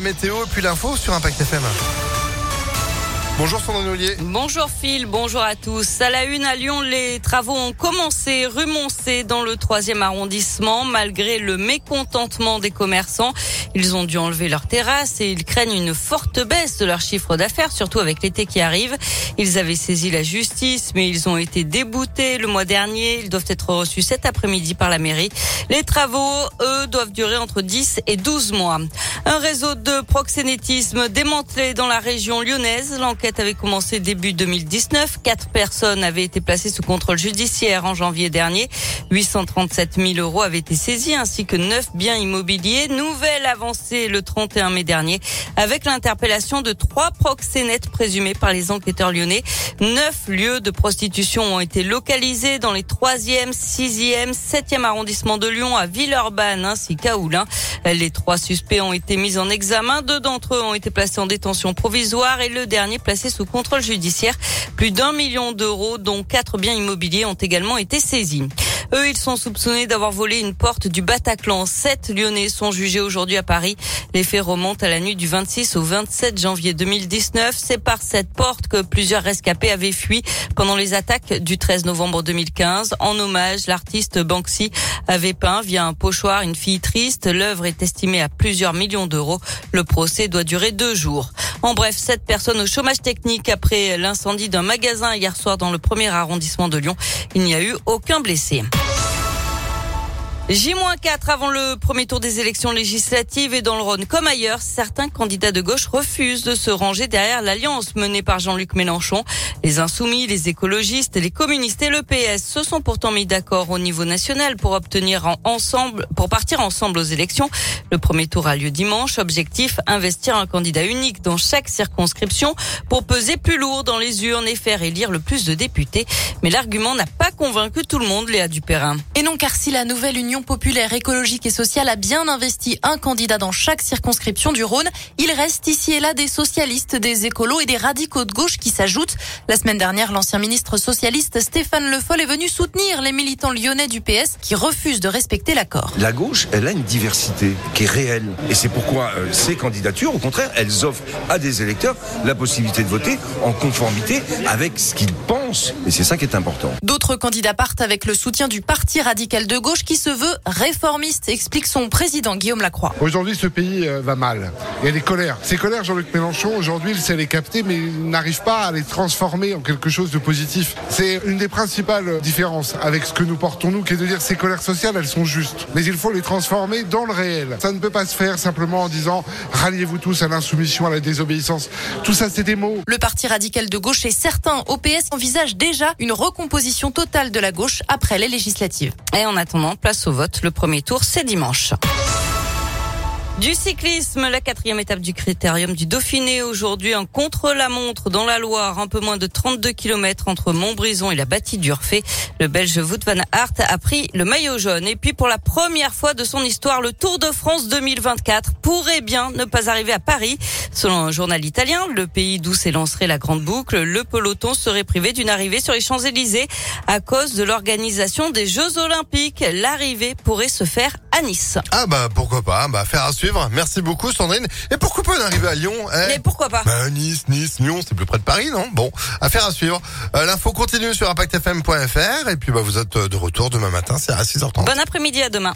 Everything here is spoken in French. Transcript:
Météo et puis l'info sur Impact FM. Bonjour Sandrine Ollier. Bonjour Phil, bonjour à tous. À la une à Lyon, les travaux ont commencé rue dans le troisième arrondissement malgré le mécontentement des commerçants. Ils ont dû enlever leurs terrasses et ils craignent une forte baisse de leur chiffre d'affaires, surtout avec l'été qui arrive. Ils avaient saisi la justice, mais ils ont été déboutés le mois dernier. Ils doivent être reçus cet après-midi par la mairie. Les travaux, eux, doivent durer entre 10 et 12 mois. Un réseau de proxénétisme démantelé dans la région lyonnaise. Avait commencé début 2019. Quatre personnes avaient été placées sous contrôle judiciaire en janvier dernier. 837 000 euros avaient été saisis ainsi que neuf biens immobiliers. Nouvelle avancée le 31 mai dernier avec l'interpellation de trois proxénètes présumés par les enquêteurs lyonnais. Neuf lieux de prostitution ont été localisés dans les 3e, 6e, 7e arrondissements de Lyon à Villeurbanne ainsi qu'à Oulin. Les trois suspects ont été mis en examen. Deux d'entre eux ont été placés en détention provisoire et le dernier placé sous contrôle judiciaire. Plus d'un million d'euros, dont quatre biens immobiliers, ont également été saisis. Eux, ils sont soupçonnés d'avoir volé une porte du Bataclan. Sept Lyonnais sont jugés aujourd'hui à Paris. Les faits remontent à la nuit du 26 au 27 janvier 2019. C'est par cette porte que plusieurs rescapés avaient fui pendant les attaques du 13 novembre 2015. En hommage, l'artiste Banksy avait peint via un pochoir une fille triste. L'œuvre est estimée à plusieurs millions d'euros. Le procès doit durer deux jours. En bref, sept personnes au chômage technique après l'incendie d'un magasin hier soir dans le premier arrondissement de Lyon. Il n'y a eu aucun blessé. J-4 avant le premier tour des élections législatives et dans le Rhône comme ailleurs, certains candidats de gauche refusent de se ranger derrière l'alliance menée par Jean-Luc Mélenchon. Les insoumis, les écologistes, les communistes et le PS se sont pourtant mis d'accord au niveau national pour obtenir ensemble, pour partir ensemble aux élections. Le premier tour a lieu dimanche. Objectif, investir un candidat unique dans chaque circonscription pour peser plus lourd dans les urnes et faire élire le plus de députés. Mais l'argument n'a pas convaincu tout le monde, Léa Dupérin. Et non, car si la nouvelle Union populaire, écologique et sociale a bien investi un candidat dans chaque circonscription du Rhône. Il reste ici et là des socialistes, des écolos et des radicaux de gauche qui s'ajoutent. La semaine dernière, l'ancien ministre socialiste Stéphane Le Foll est venu soutenir les militants lyonnais du PS qui refusent de respecter l'accord. La gauche, elle a une diversité qui est réelle. Et c'est pourquoi euh, ces candidatures, au contraire, elles offrent à des électeurs la possibilité de voter en conformité avec ce qu'ils pensent. Et c'est ça qui est important. D'autres candidats partent avec le soutien du Parti radical de gauche qui se veut réformiste, explique son président Guillaume Lacroix. Aujourd'hui, ce pays euh, va mal. Il y a des colères. Ces colères, Jean-Luc Mélenchon, aujourd'hui, il sait les capter, mais il n'arrive pas à les transformer en quelque chose de positif. C'est une des principales différences avec ce que nous portons, nous, qui est de dire ces colères sociales, elles sont justes. Mais il faut les transformer dans le réel. Ça ne peut pas se faire simplement en disant ralliez-vous tous à l'insoumission, à la désobéissance. Tout ça, c'est des mots. Le Parti radical de gauche et certains OPS envisagent déjà une recomposition totale de la gauche après les législatives. Et en attendant, place au vote. Le premier tour, c'est dimanche. Du cyclisme, la quatrième étape du critérium du Dauphiné aujourd'hui en contre-la-montre dans la Loire, un peu moins de 32 km entre Montbrison et la bâtie d'Urfé. Le Belge Wout van Aert a pris le maillot jaune. Et puis pour la première fois de son histoire, le Tour de France 2024 pourrait bien ne pas arriver à Paris. Selon un journal italien, le pays d'où s'élancerait la grande boucle, le peloton serait privé d'une arrivée sur les Champs-Élysées à cause de l'organisation des Jeux Olympiques. L'arrivée pourrait se faire à Nice. Ah bah pourquoi pas, bah faire à suivre. Merci beaucoup Sandrine. Et pourquoi pas d'arriver à Lyon hein Mais pourquoi pas bah, Nice, Nice, Lyon, c'est plus près de Paris, non? Bon, affaire à suivre. Euh, L'info continue sur impactfm.fr et puis bah, vous êtes de retour demain matin, c'est à 6h30. Bon après-midi à demain.